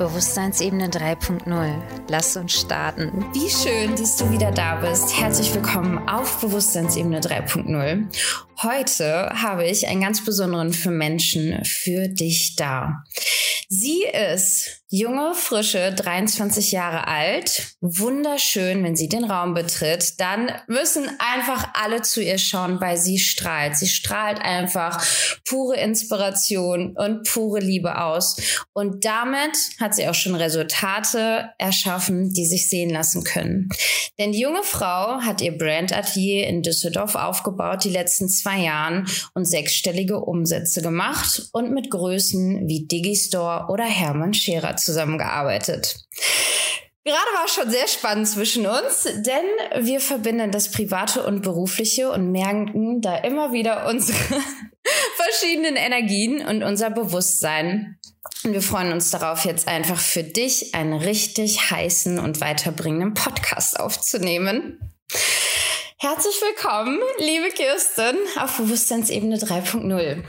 Bewusstseinsebene 3.0. Lass uns starten. Wie schön, dass du wieder da bist. Herzlich willkommen auf Bewusstseinsebene 3.0. Heute habe ich einen ganz besonderen für Menschen für dich da. Sie ist junge, frische, 23 Jahre alt, wunderschön, wenn sie den Raum betritt, dann müssen einfach alle zu ihr schauen, weil sie strahlt. Sie strahlt einfach pure Inspiration und pure Liebe aus. Und damit hat sie auch schon Resultate erschaffen, die sich sehen lassen können. Denn die junge Frau hat ihr Brandatelier in Düsseldorf aufgebaut, die letzten zwei Jahren und sechsstellige Umsätze gemacht und mit Größen wie Digistore oder Hermann Scherer zusammengearbeitet. Gerade war es schon sehr spannend zwischen uns, denn wir verbinden das Private und Berufliche und merken da immer wieder unsere verschiedenen Energien und unser Bewusstsein. Und wir freuen uns darauf, jetzt einfach für dich einen richtig heißen und weiterbringenden Podcast aufzunehmen. Herzlich willkommen, liebe Kirsten, auf Bewusstseinsebene 3.0.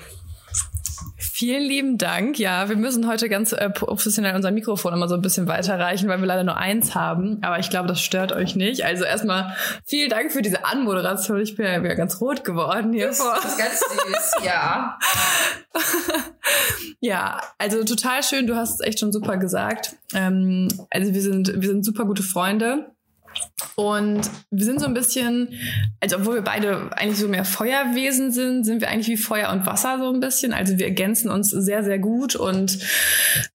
Vielen lieben Dank. Ja, wir müssen heute ganz äh, professionell unser Mikrofon immer so ein bisschen weiterreichen, weil wir leider nur eins haben. Aber ich glaube, das stört euch nicht. Also erstmal vielen Dank für diese Anmoderation. Ich bin ja wieder ganz rot geworden hier vor. Das ist ganz süß, ja. ja, also total schön. Du hast es echt schon super gesagt. Ähm, also wir sind, wir sind super gute Freunde. Und wir sind so ein bisschen, also obwohl wir beide eigentlich so mehr Feuerwesen sind, sind wir eigentlich wie Feuer und Wasser so ein bisschen. Also wir ergänzen uns sehr, sehr gut. Und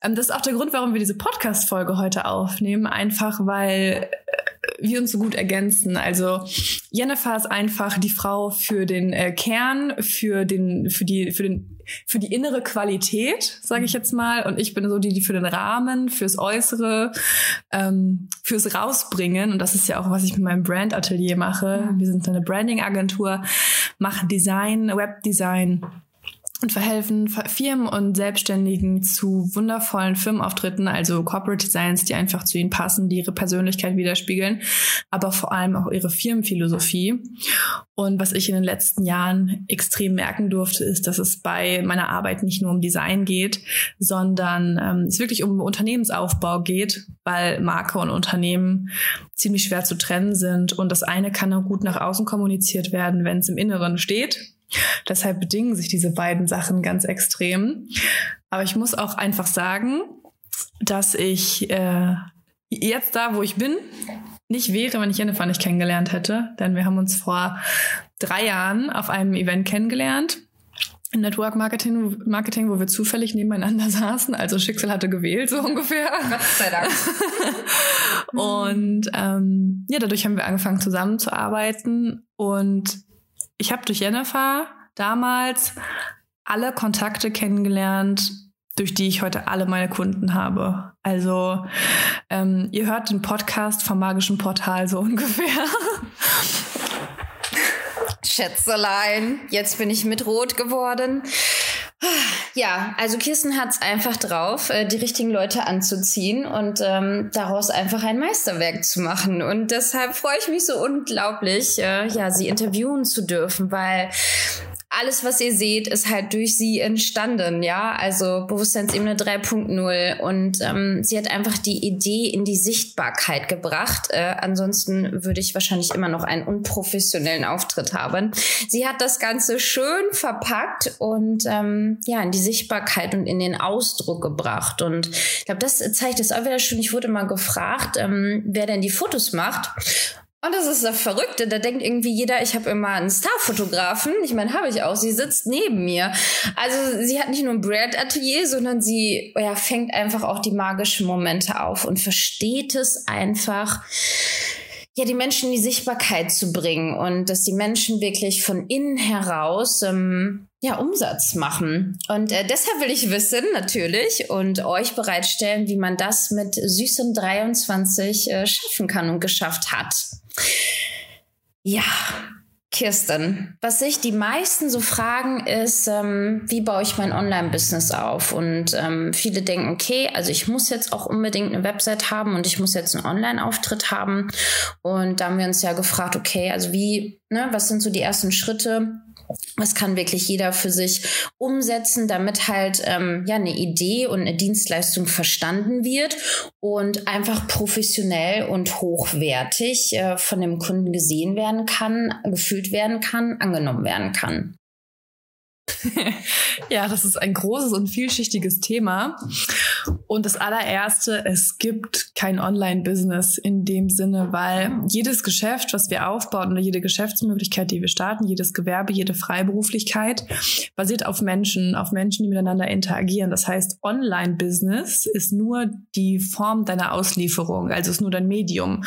ähm, das ist auch der Grund, warum wir diese Podcast-Folge heute aufnehmen. Einfach weil äh, wir uns so gut ergänzen. Also Jennifer ist einfach die Frau für den äh, Kern, für den, für die, für den für die innere Qualität, sage ich jetzt mal. Und ich bin so die, die für den Rahmen, fürs Äußere, ähm, fürs Rausbringen. Und das ist ja auch, was ich mit meinem Brand-Atelier mache. Wir sind eine Branding-Agentur, machen Design, Webdesign und verhelfen Firmen und Selbstständigen zu wundervollen Firmenauftritten, also Corporate Designs, die einfach zu ihnen passen, die ihre Persönlichkeit widerspiegeln, aber vor allem auch ihre Firmenphilosophie. Und was ich in den letzten Jahren extrem merken durfte, ist, dass es bei meiner Arbeit nicht nur um Design geht, sondern ähm, es wirklich um Unternehmensaufbau geht, weil Marke und Unternehmen ziemlich schwer zu trennen sind und das eine kann auch gut nach außen kommuniziert werden, wenn es im Inneren steht Deshalb bedingen sich diese beiden Sachen ganz extrem. Aber ich muss auch einfach sagen, dass ich äh, jetzt da, wo ich bin, nicht wäre, wenn ich Jennifer nicht kennengelernt hätte. Denn wir haben uns vor drei Jahren auf einem Event kennengelernt. Network Marketing, Marketing, wo wir zufällig nebeneinander saßen. Also Schicksal hatte gewählt, so ungefähr. Gott sei Dank. und ähm, ja, dadurch haben wir angefangen zusammenzuarbeiten. Und ich habe durch Jennifer damals alle Kontakte kennengelernt, durch die ich heute alle meine Kunden habe. Also ähm, ihr hört den Podcast vom magischen Portal so ungefähr. Schätzelein, jetzt bin ich mit Rot geworden. Ja, also Kirsten hat es einfach drauf, äh, die richtigen Leute anzuziehen und ähm, daraus einfach ein Meisterwerk zu machen. Und deshalb freue ich mich so unglaublich, äh, ja, sie interviewen zu dürfen, weil alles, was ihr seht, ist halt durch sie entstanden, ja. Also Bewusstseinsebene 3.0. Und ähm, sie hat einfach die Idee in die Sichtbarkeit gebracht. Äh, ansonsten würde ich wahrscheinlich immer noch einen unprofessionellen Auftritt haben. Sie hat das Ganze schön verpackt und ähm, ja, in die Sichtbarkeit und in den Ausdruck gebracht. Und ich glaube, das zeigt es auch wieder schon. Ich wurde mal gefragt, ähm, wer denn die Fotos macht. Und das ist das Verrückte. Da denkt irgendwie jeder, ich habe immer einen Starfotografen. Ich meine, habe ich auch. Sie sitzt neben mir. Also sie hat nicht nur ein Brand-Atelier, sondern sie ja, fängt einfach auch die magischen Momente auf und versteht es einfach, ja, die Menschen in die Sichtbarkeit zu bringen und dass die Menschen wirklich von innen heraus ähm, ja, Umsatz machen. Und äh, deshalb will ich wissen, natürlich, und euch bereitstellen, wie man das mit süßen 23 äh, schaffen kann und geschafft hat. Ja, Kirsten, was sich die meisten so fragen, ist, ähm, wie baue ich mein Online-Business auf? Und ähm, viele denken, okay, also ich muss jetzt auch unbedingt eine Website haben und ich muss jetzt einen Online-Auftritt haben. Und da haben wir uns ja gefragt, okay, also wie, ne, was sind so die ersten Schritte? Was kann wirklich jeder für sich umsetzen, damit halt ähm, ja eine Idee und eine Dienstleistung verstanden wird und einfach professionell und hochwertig äh, von dem Kunden gesehen werden kann, gefühlt werden kann, angenommen werden kann. ja, das ist ein großes und vielschichtiges Thema. Und das allererste, es gibt kein Online-Business in dem Sinne, weil jedes Geschäft, was wir aufbauen oder jede Geschäftsmöglichkeit, die wir starten, jedes Gewerbe, jede Freiberuflichkeit basiert auf Menschen, auf Menschen, die miteinander interagieren. Das heißt, Online-Business ist nur die Form deiner Auslieferung, also ist nur dein Medium.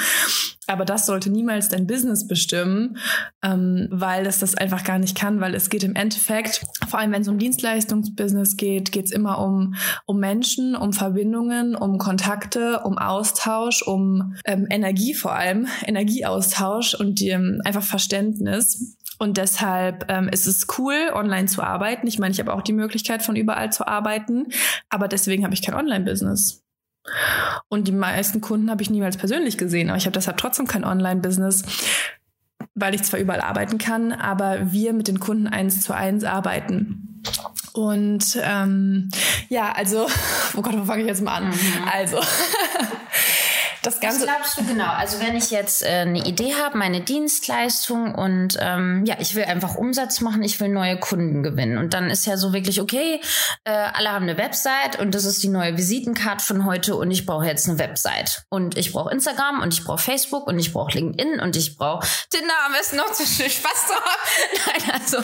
Aber das sollte niemals dein Business bestimmen, ähm, weil es das einfach gar nicht kann, weil es geht im Endeffekt, vor allem wenn es um Dienstleistungsbusiness geht, geht es immer um, um Menschen, um Verbindungen, um Kontakte, um Austausch, um ähm, Energie vor allem, Energieaustausch und ähm, einfach Verständnis. Und deshalb ähm, ist es cool, online zu arbeiten. Ich meine, ich habe auch die Möglichkeit, von überall zu arbeiten, aber deswegen habe ich kein Online-Business. Und die meisten Kunden habe ich niemals persönlich gesehen, aber ich habe deshalb trotzdem kein Online-Business, weil ich zwar überall arbeiten kann, aber wir mit den Kunden eins zu eins arbeiten. Und ähm, ja, also, oh Gott, wo fange ich jetzt mal an? Mhm. Also, das Ganze. Was glaubst du genau? Also wenn ich jetzt äh, eine Idee habe, meine Dienstleistung und ähm, ja, ich will einfach Umsatz machen, ich will neue Kunden gewinnen und dann ist ja so wirklich okay, äh, alle haben eine Website und das ist die neue Visitenkarte von heute und ich brauche jetzt eine Website und ich brauche Instagram und ich brauche Facebook und ich brauche LinkedIn und ich brauche Tinder am besten noch zu Spaß zu haben. Nein, also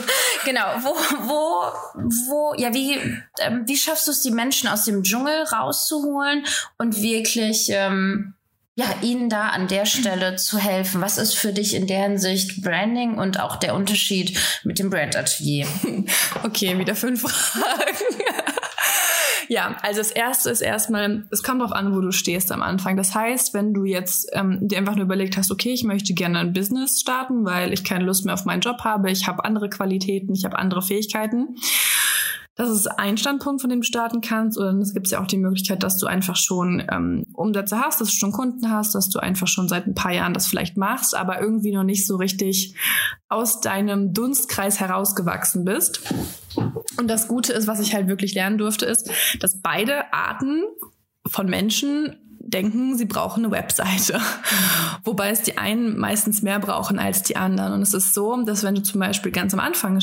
genau, wo wo wo ja wie ähm, wie schaffst du es, die Menschen aus dem Dschungel rauszuholen und wirklich ähm, ja, Ihnen da an der Stelle zu helfen. Was ist für dich in der Hinsicht Branding und auch der Unterschied mit dem Brand Atelier? Okay, wieder fünf Fragen. ja, also das erste ist erstmal, es kommt darauf an, wo du stehst am Anfang. Das heißt, wenn du jetzt ähm, dir einfach nur überlegt hast, okay, ich möchte gerne ein Business starten, weil ich keine Lust mehr auf meinen Job habe, ich habe andere Qualitäten, ich habe andere Fähigkeiten das ist ein Standpunkt, von dem du starten kannst. Oder es gibt ja auch die Möglichkeit, dass du einfach schon ähm, Umsätze hast, dass du schon Kunden hast, dass du einfach schon seit ein paar Jahren das vielleicht machst, aber irgendwie noch nicht so richtig aus deinem Dunstkreis herausgewachsen bist. Und das Gute ist, was ich halt wirklich lernen durfte, ist, dass beide Arten von Menschen denken, sie brauchen eine Webseite. Wobei es die einen meistens mehr brauchen als die anderen. Und es ist so, dass wenn du zum Beispiel ganz am Anfang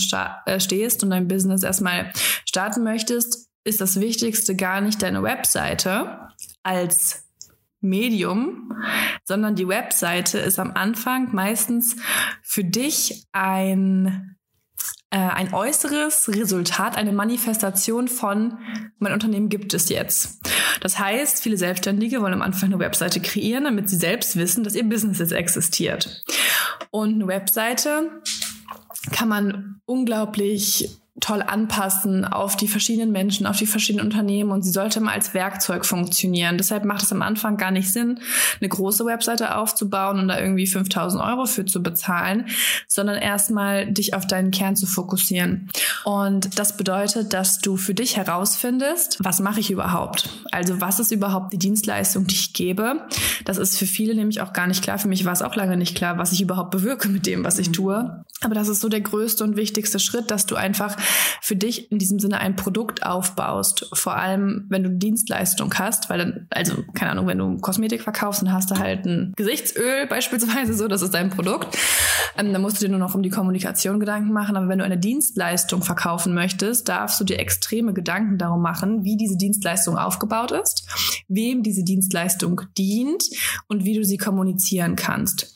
äh, stehst und dein Business erstmal starten möchtest, ist das Wichtigste gar nicht deine Webseite als Medium, sondern die Webseite ist am Anfang meistens für dich ein äh, ein äußeres Resultat, eine Manifestation von, mein Unternehmen gibt es jetzt. Das heißt, viele Selbstständige wollen am Anfang eine Webseite kreieren, damit sie selbst wissen, dass ihr Business jetzt existiert. Und eine Webseite kann man unglaublich toll anpassen auf die verschiedenen Menschen, auf die verschiedenen Unternehmen und sie sollte mal als Werkzeug funktionieren. Deshalb macht es am Anfang gar nicht Sinn, eine große Webseite aufzubauen und da irgendwie 5000 Euro für zu bezahlen, sondern erstmal dich auf deinen Kern zu fokussieren. Und das bedeutet, dass du für dich herausfindest, was mache ich überhaupt? Also was ist überhaupt die Dienstleistung, die ich gebe? Das ist für viele nämlich auch gar nicht klar. Für mich war es auch lange nicht klar, was ich überhaupt bewirke mit dem, was ich tue. Aber das ist so der größte und wichtigste Schritt, dass du einfach für dich in diesem Sinne ein Produkt aufbaust. Vor allem, wenn du Dienstleistung hast, weil dann, also, keine Ahnung, wenn du Kosmetik verkaufst, dann hast du halt ein Gesichtsöl beispielsweise so, das ist dein Produkt. Ähm, dann musst du dir nur noch um die Kommunikation Gedanken machen. Aber wenn du eine Dienstleistung verkaufen möchtest, darfst du dir extreme Gedanken darum machen, wie diese Dienstleistung aufgebaut ist, wem diese Dienstleistung dient und wie du sie kommunizieren kannst.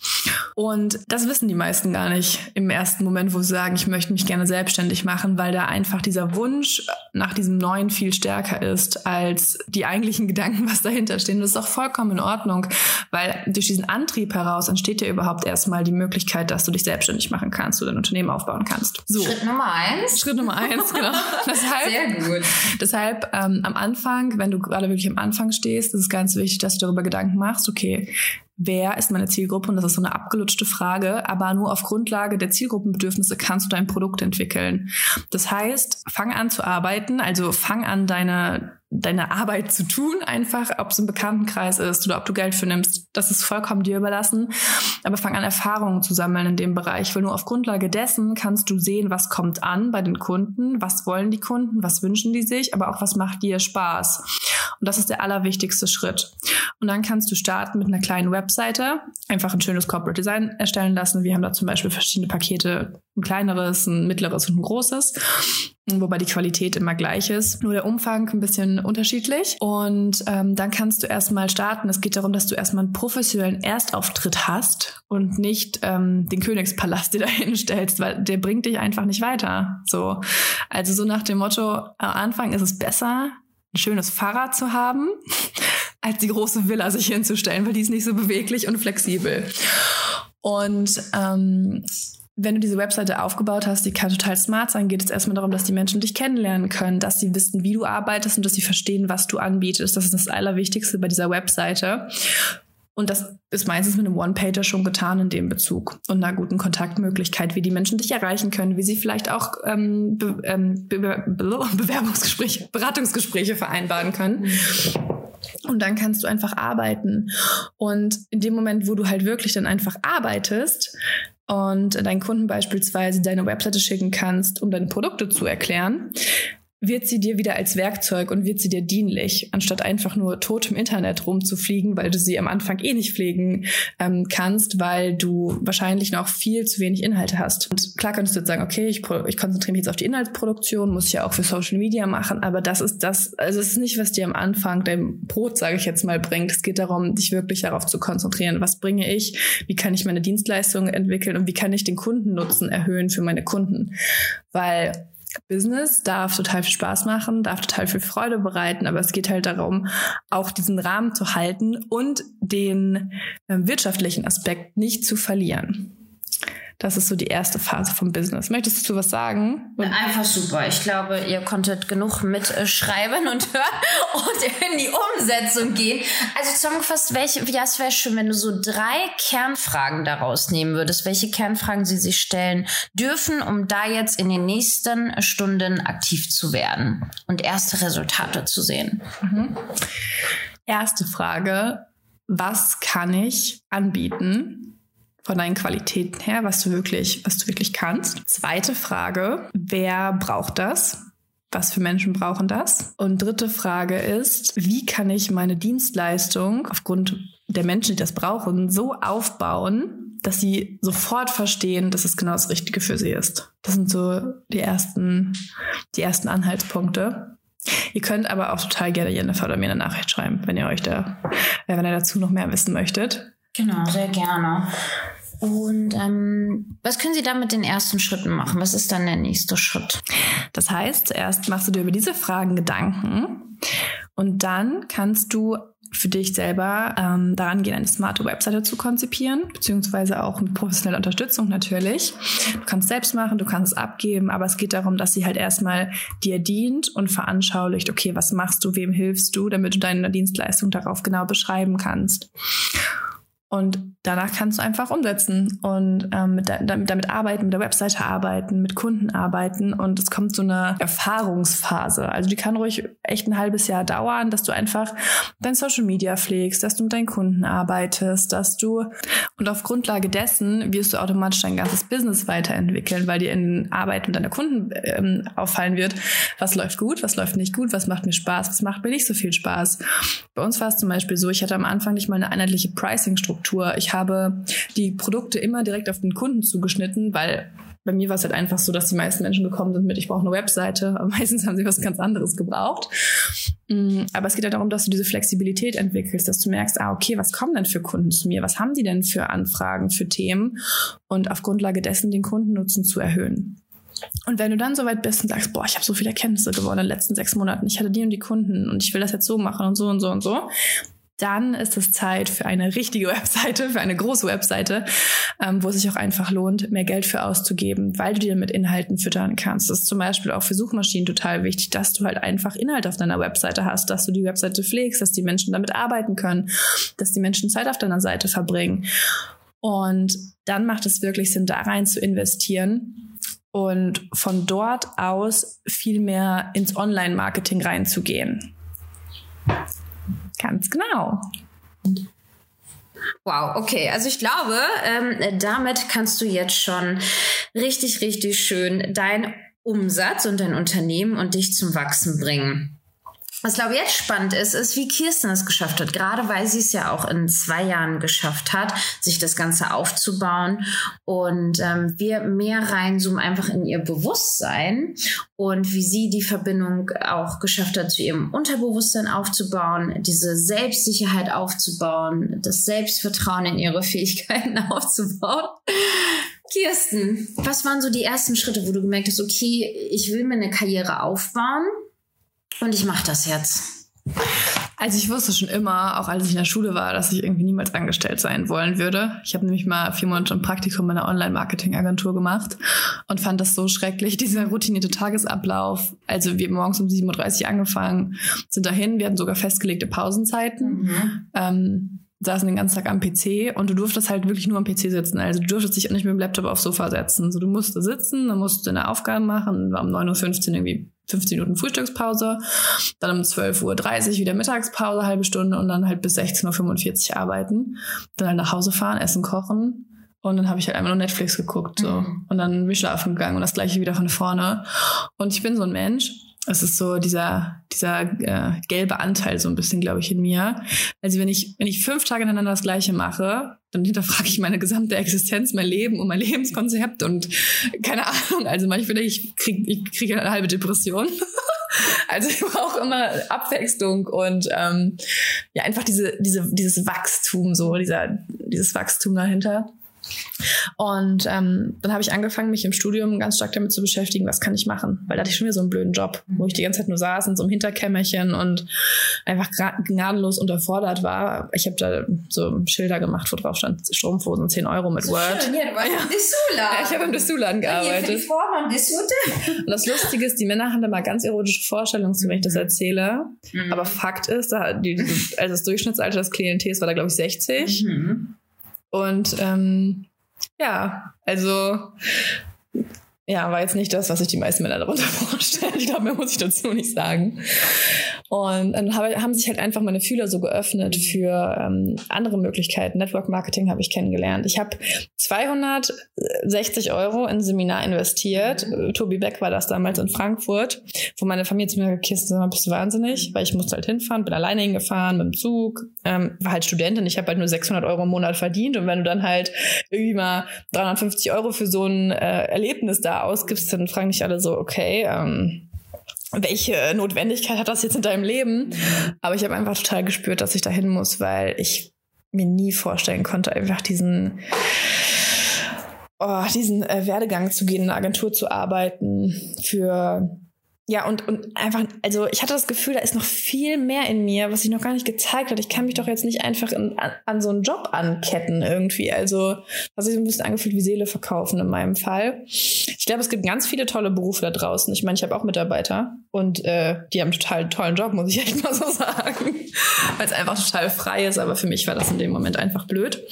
Und das wissen die meisten gar nicht im ersten Moment, wo sie sagen, ich möchte mich gerne selbstständig machen, weil da einfach dieser Wunsch nach diesem Neuen viel stärker ist als die eigentlichen Gedanken, was dahinter stehen. Das ist auch vollkommen in Ordnung, weil durch diesen Antrieb heraus entsteht ja überhaupt erstmal die Möglichkeit, dass du dich selbstständig machen kannst, du dein Unternehmen aufbauen kannst. So. Schritt Nummer eins. Schritt Nummer eins, genau. deshalb, Sehr gut. Deshalb ähm, am Anfang, wenn du gerade wirklich am Anfang stehst, ist es ganz wichtig, dass du darüber Gedanken machst, okay, wer ist meine Zielgruppe und das ist so eine ausgelutschte Frage, aber nur auf Grundlage der Zielgruppenbedürfnisse kannst du dein Produkt entwickeln. Das heißt, fang an zu arbeiten, also fang an deine deine Arbeit zu tun, einfach, ob es im Bekanntenkreis ist oder ob du Geld für nimmst, das ist vollkommen dir überlassen. Aber fang an, Erfahrungen zu sammeln in dem Bereich, weil nur auf Grundlage dessen kannst du sehen, was kommt an bei den Kunden, was wollen die Kunden, was wünschen die sich, aber auch was macht dir Spaß. Und das ist der allerwichtigste Schritt. Und dann kannst du starten mit einer kleinen Webseite, einfach ein schönes Corporate Design erstellen lassen. Wir haben da zum Beispiel verschiedene Pakete, ein kleineres, ein mittleres und ein großes wobei die Qualität immer gleich ist, nur der Umfang ein bisschen unterschiedlich. Und ähm, dann kannst du erstmal starten. Es geht darum, dass du erstmal einen professionellen Erstauftritt hast und nicht ähm, den Königspalast dir dahin stellst, weil der bringt dich einfach nicht weiter. So, also so nach dem Motto: Am Anfang ist es besser, ein schönes Fahrrad zu haben, als die große Villa sich hinzustellen, weil die ist nicht so beweglich und flexibel. Und ähm, wenn du diese Webseite aufgebaut hast, die kann total smart sein, geht es erstmal darum, dass die Menschen dich kennenlernen können, dass sie wissen, wie du arbeitest und dass sie verstehen, was du anbietest. Das ist das Allerwichtigste bei dieser Webseite. Und das ist meistens mit einem One-Pager schon getan in dem Bezug und einer guten Kontaktmöglichkeit, wie die Menschen dich erreichen können, wie sie vielleicht auch ähm, Be ähm, Be Be Bewerbungsgespräche, Beratungsgespräche vereinbaren können. Und dann kannst du einfach arbeiten. Und in dem Moment, wo du halt wirklich dann einfach arbeitest, und deinen Kunden beispielsweise deine Webseite schicken kannst, um deine Produkte zu erklären, wird sie dir wieder als Werkzeug und wird sie dir dienlich, anstatt einfach nur tot im Internet rumzufliegen, weil du sie am Anfang eh nicht pflegen ähm, kannst, weil du wahrscheinlich noch viel zu wenig Inhalte hast. Und klar könntest du jetzt sagen, okay, ich, ich konzentriere mich jetzt auf die Inhaltsproduktion, muss ich ja auch für Social Media machen, aber das ist das, also es ist nicht, was dir am Anfang dein Brot, sage ich jetzt mal, bringt. Es geht darum, dich wirklich darauf zu konzentrieren. Was bringe ich? Wie kann ich meine Dienstleistungen entwickeln und wie kann ich den Kundennutzen erhöhen für meine Kunden? Weil Business darf total viel Spaß machen, darf total viel Freude bereiten, aber es geht halt darum, auch diesen Rahmen zu halten und den äh, wirtschaftlichen Aspekt nicht zu verlieren. Das ist so die erste Phase vom Business. Möchtest du was sagen? Einfach super. Ich glaube, ihr konntet genug mitschreiben und hören und in die Umsetzung gehen. Also zusammengefasst, welche, ja, es wäre schön, wenn du so drei Kernfragen daraus nehmen würdest, welche Kernfragen sie sich stellen dürfen, um da jetzt in den nächsten Stunden aktiv zu werden und erste Resultate zu sehen. Mhm. Erste Frage. Was kann ich anbieten, von deinen Qualitäten her, was du wirklich, was du wirklich kannst. Zweite Frage, wer braucht das? Was für Menschen brauchen das? Und dritte Frage ist, wie kann ich meine Dienstleistung aufgrund der Menschen, die das brauchen, so aufbauen, dass sie sofort verstehen, dass es genau das Richtige für sie ist. Das sind so die ersten, die ersten Anhaltspunkte. Ihr könnt aber auch total gerne Jennifer oder mir eine Nachricht schreiben, wenn ihr euch da, wenn ihr dazu noch mehr wissen möchtet. Genau, sehr gerne. Und ähm, was können Sie dann mit den ersten Schritten machen? Was ist dann der nächste Schritt? Das heißt, zuerst machst du dir über diese Fragen Gedanken und dann kannst du für dich selber ähm, daran gehen, eine smarte Webseite zu konzipieren, beziehungsweise auch mit professioneller Unterstützung natürlich. Du kannst es selbst machen, du kannst es abgeben, aber es geht darum, dass sie halt erstmal dir dient und veranschaulicht, okay, was machst du, wem hilfst du, damit du deine Dienstleistung darauf genau beschreiben kannst. Und danach kannst du einfach umsetzen und ähm, mit damit, damit arbeiten, mit der Webseite arbeiten, mit Kunden arbeiten und es kommt so eine Erfahrungsphase. Also die kann ruhig echt ein halbes Jahr dauern, dass du einfach dein Social Media pflegst, dass du mit deinen Kunden arbeitest, dass du und auf Grundlage dessen wirst du automatisch dein ganzes Business weiterentwickeln, weil dir in Arbeit mit deiner Kunden ähm, auffallen wird, was läuft gut, was läuft nicht gut, was macht mir Spaß, was macht mir nicht so viel Spaß. Bei uns war es zum Beispiel so, ich hatte am Anfang nicht mal eine einheitliche Pricing-Struktur Struktur. Ich habe die Produkte immer direkt auf den Kunden zugeschnitten, weil bei mir war es halt einfach so, dass die meisten Menschen gekommen sind mit, ich brauche eine Webseite, aber meistens haben sie was ganz anderes gebraucht. Mm, aber es geht ja darum, dass du diese Flexibilität entwickelst, dass du merkst, ah, okay, was kommen denn für Kunden zu mir? Was haben die denn für Anfragen, für Themen? Und auf Grundlage dessen den Kundennutzen zu erhöhen. Und wenn du dann soweit bist und sagst, boah, ich habe so viele Erkenntnisse gewonnen in den letzten sechs Monaten, ich hatte die und die Kunden und ich will das jetzt so machen und so und so und so, dann ist es Zeit für eine richtige Webseite, für eine große Webseite, ähm, wo es sich auch einfach lohnt, mehr Geld für auszugeben, weil du dir mit Inhalten füttern kannst. Das ist zum Beispiel auch für Suchmaschinen total wichtig, dass du halt einfach Inhalt auf deiner Webseite hast, dass du die Webseite pflegst, dass die Menschen damit arbeiten können, dass die Menschen Zeit auf deiner Seite verbringen. Und dann macht es wirklich Sinn, da rein zu investieren und von dort aus viel mehr ins Online-Marketing reinzugehen. Ganz genau. Wow, okay. Also ich glaube, ähm, damit kannst du jetzt schon richtig, richtig schön dein Umsatz und dein Unternehmen und dich zum Wachsen bringen. Was glaube ich jetzt spannend ist, ist, wie Kirsten es geschafft hat. Gerade weil sie es ja auch in zwei Jahren geschafft hat, sich das Ganze aufzubauen und ähm, wir mehr reinzoomen einfach in ihr Bewusstsein und wie sie die Verbindung auch geschafft hat, zu ihrem Unterbewusstsein aufzubauen, diese Selbstsicherheit aufzubauen, das Selbstvertrauen in ihre Fähigkeiten aufzubauen. Kirsten, was waren so die ersten Schritte, wo du gemerkt hast, okay, ich will mir eine Karriere aufbauen? Und ich mache das jetzt. Also ich wusste schon immer, auch als ich in der Schule war, dass ich irgendwie niemals angestellt sein wollen würde. Ich habe nämlich mal vier Monate ein Praktikum in einer Online-Marketing-Agentur gemacht und fand das so schrecklich, dieser routinierte Tagesablauf. Also wir haben morgens um 7.30 Uhr angefangen, sind dahin, wir hatten sogar festgelegte Pausenzeiten. Mhm. Ähm, saßen den ganzen Tag am PC und du durftest halt wirklich nur am PC sitzen. Also du durftest dich auch nicht mit dem Laptop aufs Sofa setzen. So, du musst sitzen, dann musst du deine Aufgaben machen, war um 9.15 Uhr irgendwie 15 Minuten Frühstückspause, dann um 12.30 Uhr wieder Mittagspause, halbe Stunde und dann halt bis 16.45 Uhr arbeiten. Dann halt nach Hause fahren, essen, kochen. Und dann habe ich halt einmal nur Netflix geguckt. so mhm. Und dann bin ich schlafen gegangen und das gleiche wieder von vorne. Und ich bin so ein Mensch, es ist so dieser, dieser äh, gelbe Anteil so ein bisschen, glaube ich, in mir. Also wenn ich, wenn ich fünf Tage hintereinander das Gleiche mache, dann hinterfrage ich meine gesamte Existenz, mein Leben und mein Lebenskonzept und keine Ahnung. Also manchmal ich kriege ich krieg eine halbe Depression. also ich brauche immer Abwechslung und ähm, ja einfach diese, diese, dieses Wachstum so, dieser, dieses Wachstum dahinter. Und ähm, dann habe ich angefangen, mich im Studium ganz stark damit zu beschäftigen, was kann ich machen? Weil da hatte ich schon wieder so einen blöden Job, wo ich die ganze Zeit nur saß in so einem Hinterkämmerchen und einfach gnadenlos unterfordert war. Ich habe da so Schilder gemacht, wo drauf stand Strumpfhosen 10 Euro mit Word. Schön, ja, du warst ja. im. Ja, ich habe im Dessoulan gearbeitet. Und das Lustige ist, die Männer haben da mal ganz erotische Vorstellungen zu, wenn ich das mhm. erzähle. Mhm. Aber Fakt ist, da die, also das Durchschnittsalter des Klientels war da, glaube ich, 60. Mhm. Und ähm, ja, also ja, war jetzt nicht das, was sich die meisten Männer darunter vorstellen. Ich glaube, mehr muss ich dazu nicht sagen. Und dann haben sich halt einfach meine Fühler so geöffnet für ähm, andere Möglichkeiten. Network Marketing habe ich kennengelernt. Ich habe 260 Euro in ein Seminar investiert. Mhm. Tobi Beck war das damals in Frankfurt, wo meine Familie zu mir gekisst hat, bist du wahnsinnig? Weil ich musste halt hinfahren, bin alleine hingefahren mit dem Zug, ähm, war halt Studentin. Ich habe halt nur 600 Euro im Monat verdient. Und wenn du dann halt irgendwie mal 350 Euro für so ein äh, Erlebnis da ausgibst, dann fragen dich alle so, okay, ähm, welche Notwendigkeit hat das jetzt in deinem Leben? Aber ich habe einfach total gespürt, dass ich dahin muss, weil ich mir nie vorstellen konnte, einfach diesen oh, diesen äh, Werdegang zu gehen, in einer Agentur zu arbeiten, für ja, und, und einfach, also ich hatte das Gefühl, da ist noch viel mehr in mir, was sich noch gar nicht gezeigt hat. Ich kann mich doch jetzt nicht einfach in, an, an so einen Job anketten irgendwie. Also, was sich so ein bisschen angefühlt wie Seele verkaufen in meinem Fall. Ich glaube, es gibt ganz viele tolle Berufe da draußen. Ich meine, ich habe auch Mitarbeiter und äh, die haben einen total tollen Job, muss ich echt mal so sagen. Weil es einfach total frei ist, aber für mich war das in dem Moment einfach blöd.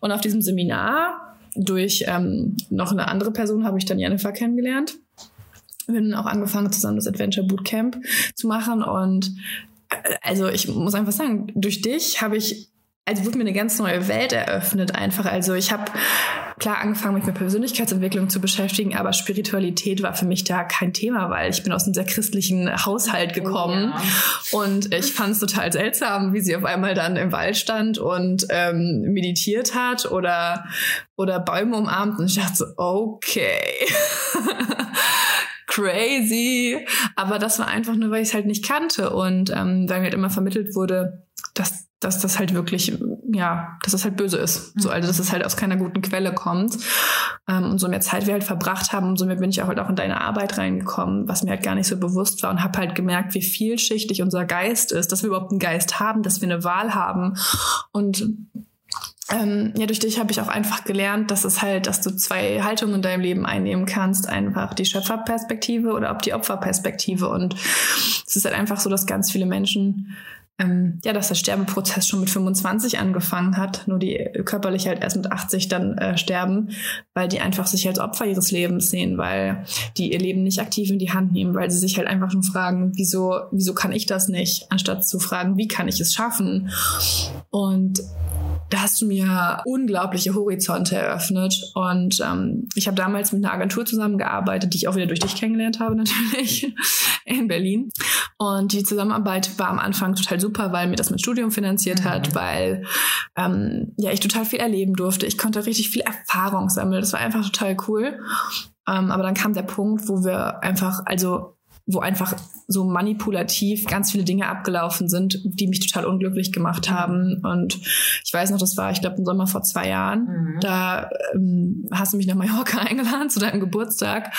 Und auf diesem Seminar durch ähm, noch eine andere Person habe ich dann Jennifer kennengelernt wir haben auch angefangen, zusammen das Adventure Bootcamp zu machen. Und äh, also ich muss einfach sagen, durch dich habe ich, also wurde mir eine ganz neue Welt eröffnet einfach. Also ich habe klar angefangen, mich mit Persönlichkeitsentwicklung zu beschäftigen, aber Spiritualität war für mich da kein Thema, weil ich bin aus einem sehr christlichen Haushalt oh gekommen oh, ja. und ich fand es total seltsam, wie sie auf einmal dann im Wald stand und ähm, meditiert hat oder oder Bäume umarmt und ich dachte so, okay. crazy. Aber das war einfach nur, weil ich es halt nicht kannte und ähm, weil mir halt immer vermittelt wurde, dass, dass das halt wirklich, ja, dass das halt böse ist. So, also dass es halt aus keiner guten Quelle kommt. Ähm, umso mehr Zeit wir halt verbracht haben, umso mehr bin ich auch halt auch in deine Arbeit reingekommen, was mir halt gar nicht so bewusst war und habe halt gemerkt, wie vielschichtig unser Geist ist, dass wir überhaupt einen Geist haben, dass wir eine Wahl haben und ähm, ja, durch dich habe ich auch einfach gelernt, dass es halt, dass du zwei Haltungen in deinem Leben einnehmen kannst. Einfach die Schöpferperspektive oder ob die Opferperspektive. Und es ist halt einfach so, dass ganz viele Menschen ähm, ja, dass der Sterbeprozess schon mit 25 angefangen hat, nur die körperlich halt erst mit 80 dann äh, sterben, weil die einfach sich als Opfer ihres Lebens sehen, weil die ihr Leben nicht aktiv in die Hand nehmen, weil sie sich halt einfach schon fragen, wieso, wieso kann ich das nicht, anstatt zu fragen, wie kann ich es schaffen? Und da hast du mir unglaubliche Horizonte eröffnet. Und ähm, ich habe damals mit einer Agentur zusammengearbeitet, die ich auch wieder durch dich kennengelernt habe, natürlich, in Berlin. Und die Zusammenarbeit war am Anfang total super, weil mir das mit Studium finanziert mhm. hat, weil ähm, ja ich total viel erleben durfte. Ich konnte richtig viel Erfahrung sammeln. Das war einfach total cool. Ähm, aber dann kam der Punkt, wo wir einfach, also wo einfach so manipulativ ganz viele Dinge abgelaufen sind, die mich total unglücklich gemacht haben. Und ich weiß noch, das war, ich glaube, im Sommer vor zwei Jahren. Mhm. Da ähm, hast du mich nach Mallorca eingeladen zu deinem Geburtstag.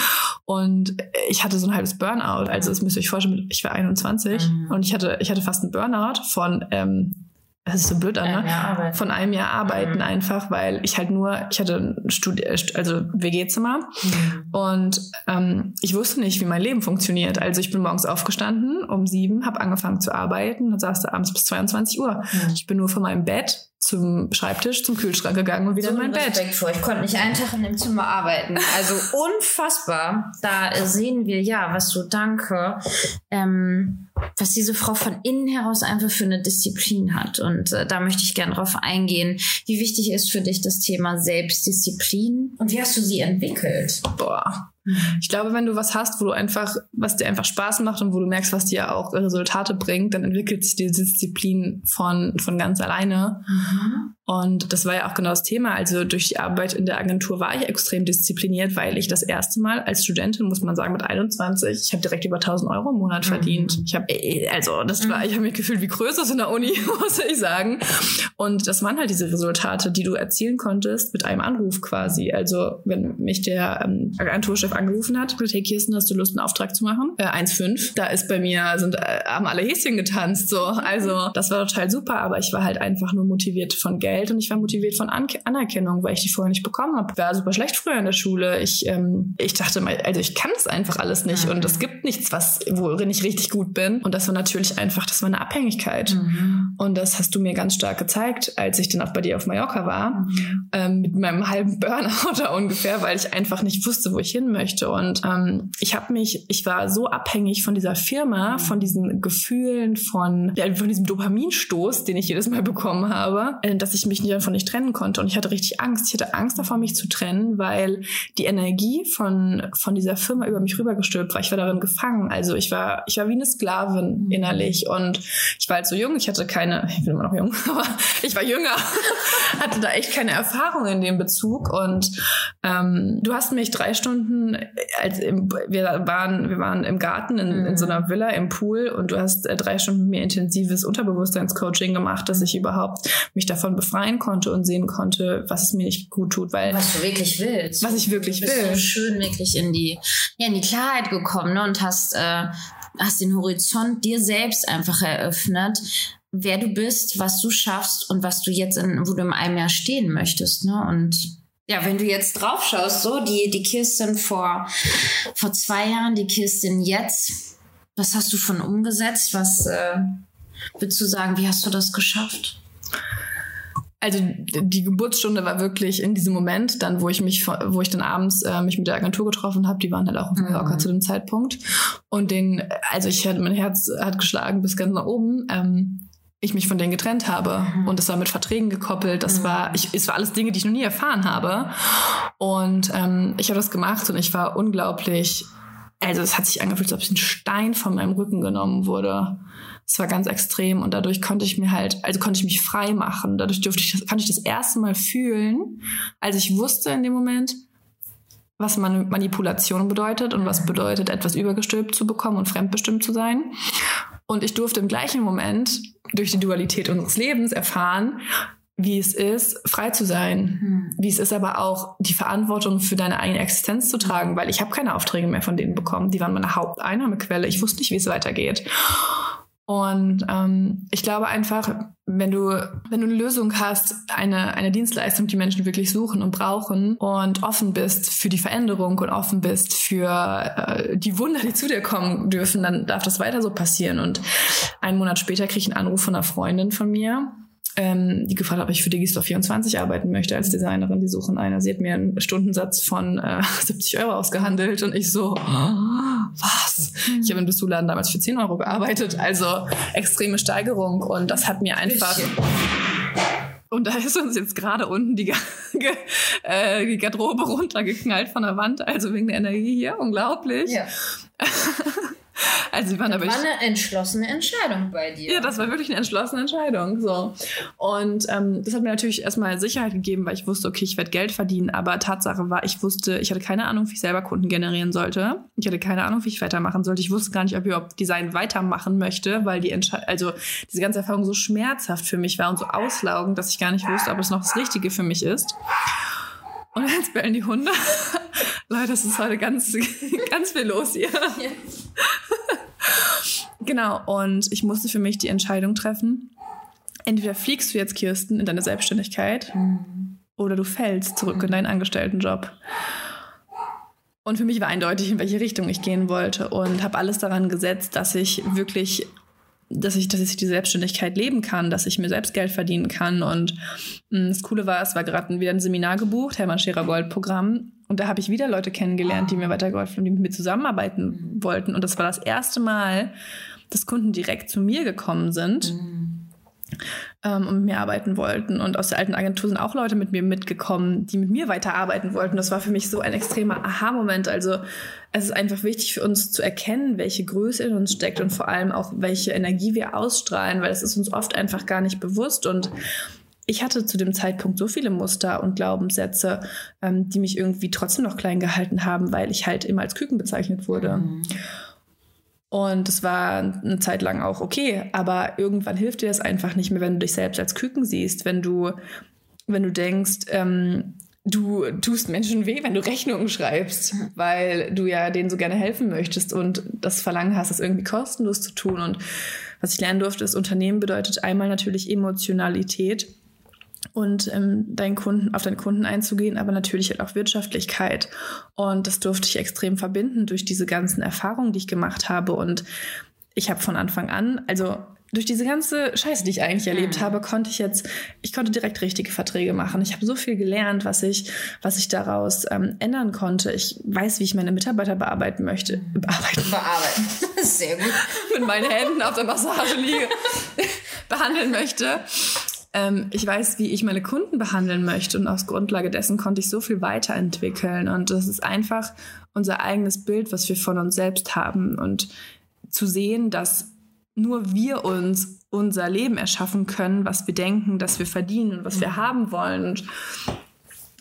Und ich hatte so ein halbes Burnout. Also das müsst ihr euch vorstellen, ich war 21 mhm. und ich hatte, ich hatte fast einen Burnout von ähm, das ist so blöd an, ne? Von einem Jahr arbeiten mhm. einfach, weil ich halt nur, ich hatte ein Studi also WG-Zimmer mhm. und ähm, ich wusste nicht, wie mein Leben funktioniert. Also ich bin morgens aufgestanden um sieben, habe angefangen zu arbeiten und saß da abends bis 22 Uhr. Mhm. Ich bin nur von meinem Bett zum Schreibtisch, zum Kühlschrank gegangen und wieder so in mein Respekt Bett. Vor. Ich konnte nicht einen Tag in dem Zimmer arbeiten. Also unfassbar. Da sehen wir ja, was so danke, ähm, was diese Frau von innen heraus einfach für eine Disziplin hat. Und äh, da möchte ich gerne drauf eingehen. Wie wichtig ist für dich das Thema Selbstdisziplin? Und wie hast du sie entwickelt? Boah. Ich glaube, wenn du was hast, wo du einfach, was dir einfach Spaß macht und wo du merkst, was dir auch Resultate bringt, dann entwickelt sich die Disziplin von, von ganz alleine. Mhm. Und das war ja auch genau das Thema. Also durch die Arbeit in der Agentur war ich extrem diszipliniert, weil ich das erste Mal als Studentin, muss man sagen, mit 21, ich habe direkt über 1000 Euro im Monat verdient. Mhm. Ich habe, also das war, ich habe mich gefühlt wie größer in der Uni, muss ich sagen. Und das waren halt diese Resultate, die du erzielen konntest mit einem Anruf quasi. Also wenn mich der ähm, Agenturchef angerufen hat, hey Kirsten, hast du Lust, einen Auftrag zu machen? Äh, 1,5. Da ist bei mir, sind, äh, haben alle Häschen getanzt, so. Also das war total super, aber ich war halt einfach nur motiviert von Geld und ich war motiviert von An Anerkennung, weil ich die vorher nicht bekommen habe. Ich war super schlecht früher in der Schule. Ich, ähm, ich dachte mal, also ich kann es einfach alles nicht mhm. und es gibt nichts, was, worin ich richtig gut bin. Und das war natürlich einfach, das war eine Abhängigkeit. Mhm. Und das hast du mir ganz stark gezeigt, als ich dann auch bei dir auf Mallorca war, mhm. ähm, mit meinem halben Burnout da ungefähr, weil ich einfach nicht wusste, wo ich hin möchte. Und ähm, ich habe mich, ich war so abhängig von dieser Firma, mhm. von diesen Gefühlen, von, ja, von diesem Dopaminstoß, den ich jedes Mal bekommen habe, äh, dass ich mich davon nicht trennen konnte. Und ich hatte richtig Angst. Ich hatte Angst davor, mich zu trennen, weil die Energie von, von dieser Firma über mich rübergestülpt war. Ich war darin gefangen. Also ich war, ich war wie eine Sklavin mhm. innerlich. Und ich war halt so jung. Ich hatte keine, ich bin immer noch jung, aber ich war jünger. hatte da echt keine Erfahrung in dem Bezug. Und ähm, du hast mich drei Stunden, als im, wir waren, wir waren im Garten in, in so einer mhm. Villa im Pool und du hast äh, drei Stunden mit mir intensives Unterbewusstseinscoaching gemacht, dass ich überhaupt mich davon befreie befreien konnte und sehen konnte, was es mir nicht gut tut, weil was du wirklich willst, was ich wirklich du bist will, so schön wirklich in die ja in die Klarheit gekommen ne, und hast äh, hast den Horizont dir selbst einfach eröffnet, wer du bist, was du schaffst und was du jetzt in wo du in einem Jahr stehen möchtest, ne und ja, wenn du jetzt drauf schaust, so die die Kirsten vor vor zwei Jahren, die Kirsten jetzt, was hast du von umgesetzt? Was äh, würdest du sagen? Wie hast du das geschafft? also die Geburtsstunde war wirklich in diesem Moment, dann wo ich mich, wo ich dann abends äh, mich mit der Agentur getroffen habe, die waren halt auch auf Mallorca mhm. zu dem Zeitpunkt. Und den, also ich hatte, mein Herz hat geschlagen bis ganz nach oben. Ähm, ich mich von denen getrennt habe mhm. und es war mit Verträgen gekoppelt. Das mhm. war, ich, es war alles Dinge, die ich noch nie erfahren habe. Und ähm, ich habe das gemacht und ich war unglaublich. Also es hat sich angefühlt, als ob ein Stein von meinem Rücken genommen wurde. Es war ganz extrem und dadurch konnte ich mir halt, also konnte ich mich frei machen. Dadurch durfte ich, konnte ich das erste Mal fühlen, als ich wusste in dem Moment, was Manipulation bedeutet und was bedeutet, etwas übergestülpt zu bekommen und fremdbestimmt zu sein. Und ich durfte im gleichen Moment durch die Dualität unseres Lebens erfahren, wie es ist, frei zu sein, mhm. wie es ist aber auch die Verantwortung für deine eigene Existenz zu tragen, weil ich habe keine Aufträge mehr von denen bekommen. Die waren meine Haupteinnahmequelle. Ich wusste nicht, wie es weitergeht. Und ähm, ich glaube einfach, wenn du, wenn du eine Lösung hast, eine, eine Dienstleistung, die Menschen wirklich suchen und brauchen und offen bist für die Veränderung und offen bist für äh, die Wunder, die zu dir kommen dürfen, dann darf das weiter so passieren. Und einen Monat später kriege ich einen Anruf von einer Freundin von mir, ähm, die gefragt hat, ob ich für Digistore 24 arbeiten möchte als Designerin. Die suchen eine. Sie hat mir einen Stundensatz von äh, 70 Euro ausgehandelt und ich so, was? Ich habe in Bissuladen damals für 10 Euro gearbeitet. Also extreme Steigerung und das hat mir einfach... Und da ist uns jetzt gerade unten die, äh, die Garderobe runtergeknallt von der Wand, also wegen der Energie hier. Unglaublich. Ja. Also wir waren das war eine entschlossene Entscheidung bei dir. Ja, das war wirklich eine entschlossene Entscheidung. So. Und ähm, das hat mir natürlich erstmal Sicherheit gegeben, weil ich wusste, okay, ich werde Geld verdienen. Aber Tatsache war, ich wusste, ich hatte keine Ahnung, wie ich selber Kunden generieren sollte. Ich hatte keine Ahnung, wie ich weitermachen sollte. Ich wusste gar nicht, ob ich überhaupt Design weitermachen möchte, weil die Entsche also diese ganze Erfahrung so schmerzhaft für mich war und so auslaugend, dass ich gar nicht wusste, ob es noch das Richtige für mich ist. Und jetzt bellen die Hunde. Leute, das ist heute ganz, ganz viel los hier. Ja. genau, und ich musste für mich die Entscheidung treffen. Entweder fliegst du jetzt, Kirsten, in deine Selbstständigkeit mhm. oder du fällst zurück mhm. in deinen Angestelltenjob. Und für mich war eindeutig, in welche Richtung ich gehen wollte und habe alles daran gesetzt, dass ich wirklich dass ich, dass ich die Selbstständigkeit leben kann, dass ich mir selbst Geld verdienen kann. Und mh, mm, das Coole war, es war gerade wieder ein Seminar gebucht, Hermann Scherer Gold Programm. Und da habe ich wieder Leute kennengelernt, die mir weitergeholfen und die mit mir zusammenarbeiten wollten. Und das war das erste Mal, dass Kunden direkt zu mir gekommen sind. Mhm ähm, und mit mir arbeiten wollten. Und aus der alten Agentur sind auch Leute mit mir mitgekommen, die mit mir weiterarbeiten wollten. Das war für mich so ein extremer Aha-Moment. Also es ist einfach wichtig für uns zu erkennen, welche Größe in uns steckt und vor allem auch, welche Energie wir ausstrahlen, weil es ist uns oft einfach gar nicht bewusst. Und ich hatte zu dem Zeitpunkt so viele Muster und Glaubenssätze, ähm, die mich irgendwie trotzdem noch klein gehalten haben, weil ich halt immer als Küken bezeichnet wurde. Mhm. Und es war eine Zeit lang auch okay, aber irgendwann hilft dir das einfach nicht mehr, wenn du dich selbst als Küken siehst, wenn du, wenn du denkst, ähm, du tust Menschen weh, wenn du Rechnungen schreibst, weil du ja denen so gerne helfen möchtest und das Verlangen hast, es irgendwie kostenlos zu tun. Und was ich lernen durfte, ist, Unternehmen bedeutet einmal natürlich Emotionalität und ähm, deinen Kunden, auf deinen Kunden einzugehen, aber natürlich halt auch Wirtschaftlichkeit. Und das durfte ich extrem verbinden durch diese ganzen Erfahrungen, die ich gemacht habe. Und ich habe von Anfang an, also durch diese ganze Scheiße, die ich eigentlich erlebt mhm. habe, konnte ich jetzt, ich konnte direkt richtige Verträge machen. Ich habe so viel gelernt, was ich, was ich daraus ähm, ändern konnte. Ich weiß, wie ich meine Mitarbeiter bearbeiten möchte. Bearbeiten. Bearbeiten. Sehr gut. Mit meinen Händen auf der Massage liege, behandeln möchte. Ähm, ich weiß, wie ich meine Kunden behandeln möchte und aus Grundlage dessen konnte ich so viel weiterentwickeln. Und das ist einfach unser eigenes Bild, was wir von uns selbst haben. Und zu sehen, dass nur wir uns unser Leben erschaffen können, was wir denken, dass wir verdienen und was wir haben wollen. Und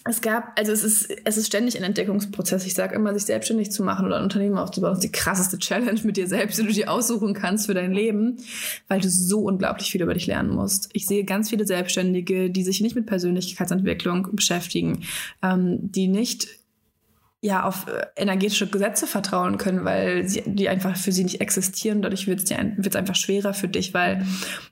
es gab, also es ist, es ist ständig ein Entdeckungsprozess. Ich sage immer, sich selbstständig zu machen oder ein Unternehmen aufzubauen, ist die krasseste Challenge mit dir selbst, die du dir aussuchen kannst für dein Leben, weil du so unglaublich viel über dich lernen musst. Ich sehe ganz viele Selbstständige, die sich nicht mit Persönlichkeitsentwicklung beschäftigen, ähm, die nicht ja auf äh, energetische Gesetze vertrauen können, weil sie, die einfach für sie nicht existieren. Dadurch wird es einfach schwerer für dich, weil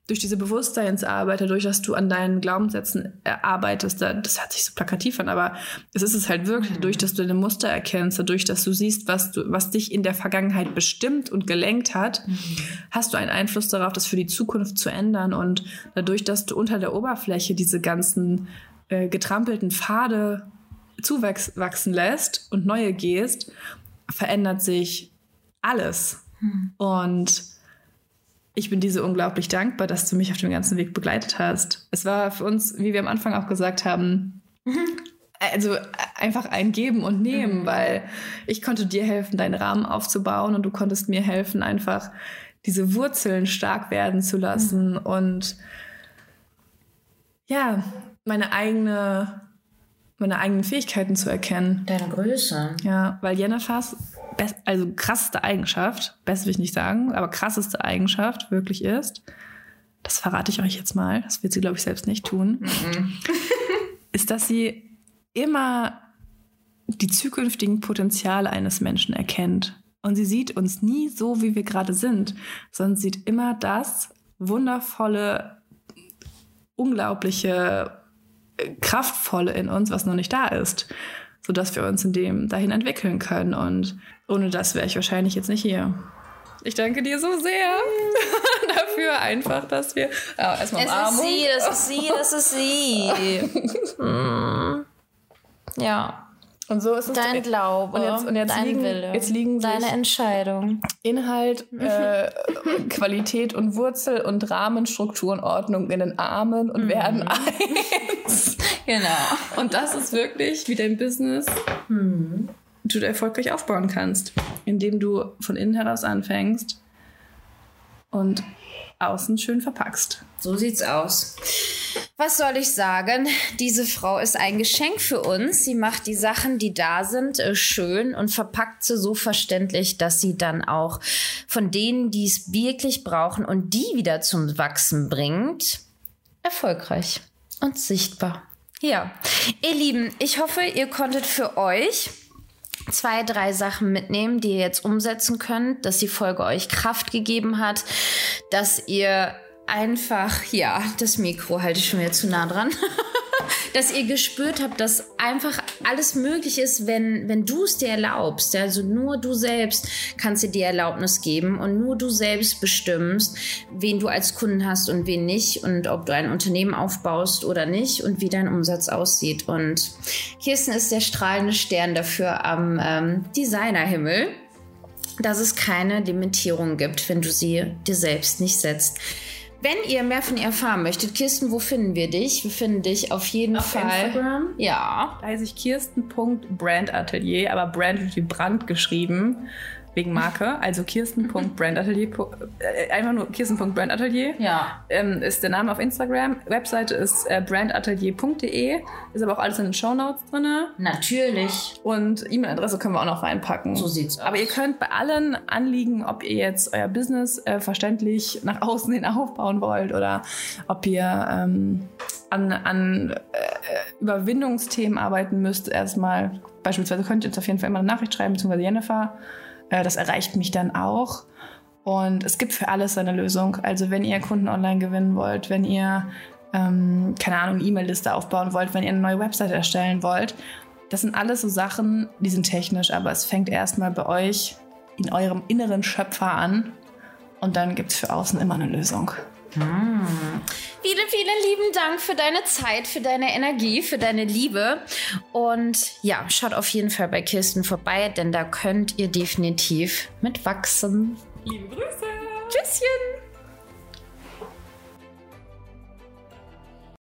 durch diese Bewusstseinsarbeit, dadurch, dass du an deinen Glaubenssätzen arbeitest, das hört sich so plakativ an, aber es ist es halt wirklich, dadurch, dass du deine Muster erkennst, dadurch, dass du siehst, was du, was dich in der Vergangenheit bestimmt und gelenkt hat, mhm. hast du einen Einfluss darauf, das für die Zukunft zu ändern. Und dadurch, dass du unter der Oberfläche diese ganzen äh, getrampelten Pfade zuwachsen lässt und neue gehst, verändert sich alles. Hm. Und ich bin dir so unglaublich dankbar, dass du mich auf dem ganzen Weg begleitet hast. Es war für uns, wie wir am Anfang auch gesagt haben, mhm. also einfach ein Geben und Nehmen, mhm. weil ich konnte dir helfen, deinen Rahmen aufzubauen und du konntest mir helfen, einfach diese Wurzeln stark werden zu lassen mhm. und ja, meine eigene meine eigenen Fähigkeiten zu erkennen. Deine Größe. Ja, weil Jennifers, also krasseste Eigenschaft, besser will ich nicht sagen, aber krasseste Eigenschaft wirklich ist, das verrate ich euch jetzt mal, das wird sie, glaube ich, selbst nicht tun, mhm. ist, dass sie immer die zukünftigen Potenziale eines Menschen erkennt Und sie sieht uns nie so, wie wir gerade sind, sondern sieht immer das wundervolle, unglaubliche, kraftvolle in uns, was noch nicht da ist, sodass wir uns in dem dahin entwickeln können. Und ohne das wäre ich wahrscheinlich jetzt nicht hier. Ich danke dir so sehr dafür einfach, dass wir oh, erstmal Es ist sie, das ist sie, das ist sie. Ja. Und so ist es dein Glaube, und jetzt, und jetzt dein liegen, Wille, jetzt liegen deine Entscheidung. Inhalt, äh, Qualität und Wurzel und Rahmenstruktur und Ordnung in den Armen und werden eins. Genau. Und das ist wirklich, wie dein Business du erfolgreich aufbauen kannst, indem du von innen heraus anfängst und außen schön verpackst. So sieht's aus. Was soll ich sagen? Diese Frau ist ein Geschenk für uns. Sie macht die Sachen, die da sind, äh, schön und verpackt sie so verständlich, dass sie dann auch von denen, die es wirklich brauchen und die wieder zum Wachsen bringt, erfolgreich und sichtbar. Ja, ihr Lieben, ich hoffe, ihr konntet für euch zwei, drei Sachen mitnehmen, die ihr jetzt umsetzen könnt, dass die Folge euch Kraft gegeben hat, dass ihr einfach, ja, das Mikro halte ich schon wieder zu nah dran, dass ihr gespürt habt, dass einfach alles möglich ist, wenn, wenn du es dir erlaubst. Also nur du selbst kannst dir die Erlaubnis geben und nur du selbst bestimmst, wen du als Kunden hast und wen nicht und ob du ein Unternehmen aufbaust oder nicht und wie dein Umsatz aussieht. Und Kirsten ist der strahlende Stern dafür am ähm, Designerhimmel dass es keine Limitierung gibt, wenn du sie dir selbst nicht setzt. Wenn ihr mehr von ihr erfahren möchtet, Kirsten, wo finden wir dich? Wir finden dich auf jeden Auf Fall. Instagram? Ja. Da heiße ich Kirsten.brandatelier, aber Brand wird wie Brand geschrieben, wegen Marke. Also Kirsten.brandatelier, äh, einfach nur Kirsten.brandatelier. Ja. Ähm, ist der Name auf Instagram. Webseite ist äh, brandatelier.de. Ist aber auch alles in den Shownotes drin. Natürlich. Und E-Mail-Adresse können wir auch noch reinpacken. So sieht's aus. Aber ihr könnt bei allen Anliegen, ob ihr jetzt euer Business äh, verständlich nach außen hin aufbauen wollt oder ob ihr ähm, an, an äh, Überwindungsthemen arbeiten müsst, erstmal beispielsweise könnt ihr uns auf jeden Fall immer eine Nachricht schreiben, beziehungsweise Jennifer. Äh, das erreicht mich dann auch. Und es gibt für alles eine Lösung. Also wenn ihr Kunden online gewinnen wollt, wenn ihr, ähm, keine Ahnung, E-Mail-Liste aufbauen wollt, wenn ihr eine neue Website erstellen wollt, das sind alles so Sachen, die sind technisch, aber es fängt erstmal bei euch in eurem inneren Schöpfer an. Und dann gibt es für außen immer eine Lösung. Vielen, vielen lieben Dank für deine Zeit, für deine Energie, für deine Liebe. Und ja, schaut auf jeden Fall bei Kirsten vorbei, denn da könnt ihr definitiv mit wachsen. Liebe Grüße! Tschüsschen!